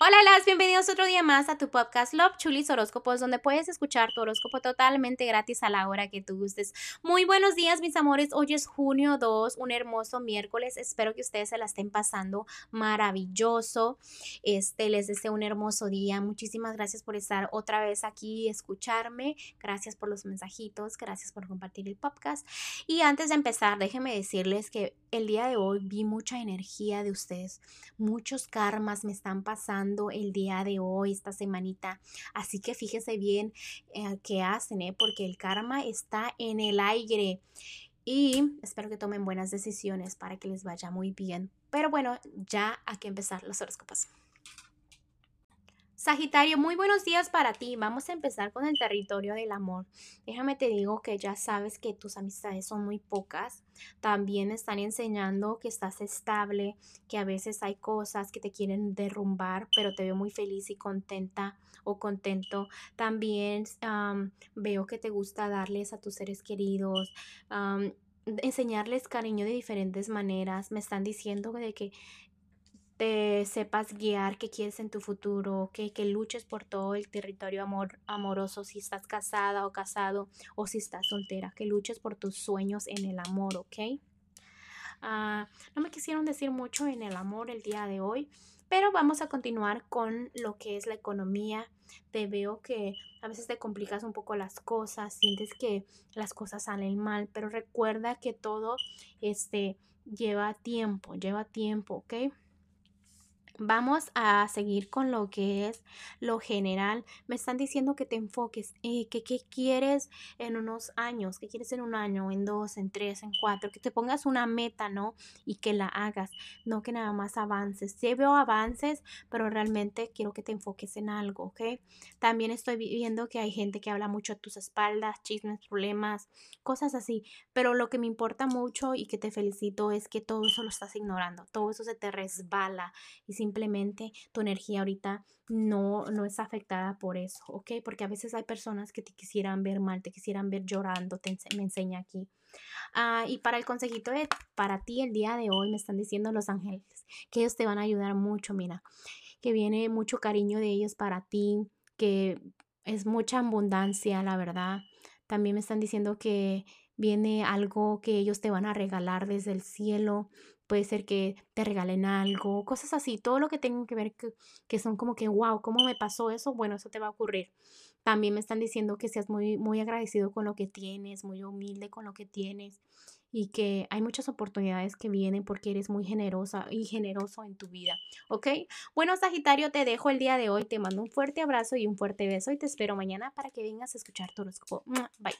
Hola, las bienvenidos otro día más a tu podcast Love Chulis Horóscopos, donde puedes escuchar tu horóscopo totalmente gratis a la hora que tú gustes. Muy buenos días, mis amores. Hoy es junio 2, un hermoso miércoles. Espero que ustedes se la estén pasando maravilloso. Este, les deseo un hermoso día. Muchísimas gracias por estar otra vez aquí y escucharme. Gracias por los mensajitos, gracias por compartir el podcast. Y antes de empezar, déjenme decirles que el día de hoy vi mucha energía de ustedes. Muchos karmas me están pasando el día de hoy, esta semanita. Así que fíjese bien eh, qué hacen, ¿eh? porque el karma está en el aire. Y espero que tomen buenas decisiones para que les vaya muy bien. Pero bueno, ya hay que empezar los horóscopos. Sagitario, muy buenos días para ti. Vamos a empezar con el territorio del amor. Déjame te digo que ya sabes que tus amistades son muy pocas. También están enseñando que estás estable, que a veces hay cosas que te quieren derrumbar, pero te veo muy feliz y contenta o contento. También veo que te gusta darles a tus seres queridos. enseñarles cariño de diferentes maneras. Me están diciendo de que te sepas guiar qué quieres en tu futuro, que, que luches por todo el territorio amor, amoroso, si estás casada o casado o si estás soltera, que luches por tus sueños en el amor, ¿ok? Ah, no me quisieron decir mucho en el amor el día de hoy, pero vamos a continuar con lo que es la economía. Te veo que a veces te complicas un poco las cosas, sientes que las cosas salen mal, pero recuerda que todo este lleva tiempo, lleva tiempo, ¿ok? Vamos a seguir con lo que es lo general. Me están diciendo que te enfoques, eh, que qué quieres en unos años, que quieres en un año, en dos, en tres, en cuatro, que te pongas una meta, ¿no? Y que la hagas, no que nada más avances. Sí veo avances, pero realmente quiero que te enfoques en algo, ¿ok? También estoy viendo que hay gente que habla mucho a tus espaldas, chismes, problemas, cosas así, pero lo que me importa mucho y que te felicito es que todo eso lo estás ignorando, todo eso se te resbala y si simplemente tu energía ahorita no, no es afectada por eso, ¿ok? Porque a veces hay personas que te quisieran ver mal, te quisieran ver llorando, te me enseña aquí. Ah, y para el consejito de para ti el día de hoy me están diciendo los ángeles que ellos te van a ayudar mucho, mira, que viene mucho cariño de ellos para ti, que es mucha abundancia, la verdad. También me están diciendo que viene algo que ellos te van a regalar desde el cielo, puede ser que te regalen algo, cosas así, todo lo que tenga que ver que, son como que, wow, ¿cómo me pasó eso? Bueno, eso te va a ocurrir. También me están diciendo que seas muy, muy agradecido con lo que tienes, muy humilde con lo que tienes y que hay muchas oportunidades que vienen porque eres muy generosa y generoso en tu vida, ¿ok? Bueno, Sagitario, te dejo el día de hoy, te mando un fuerte abrazo y un fuerte beso y te espero mañana para que vengas a escuchar tu horóscopo. Bye.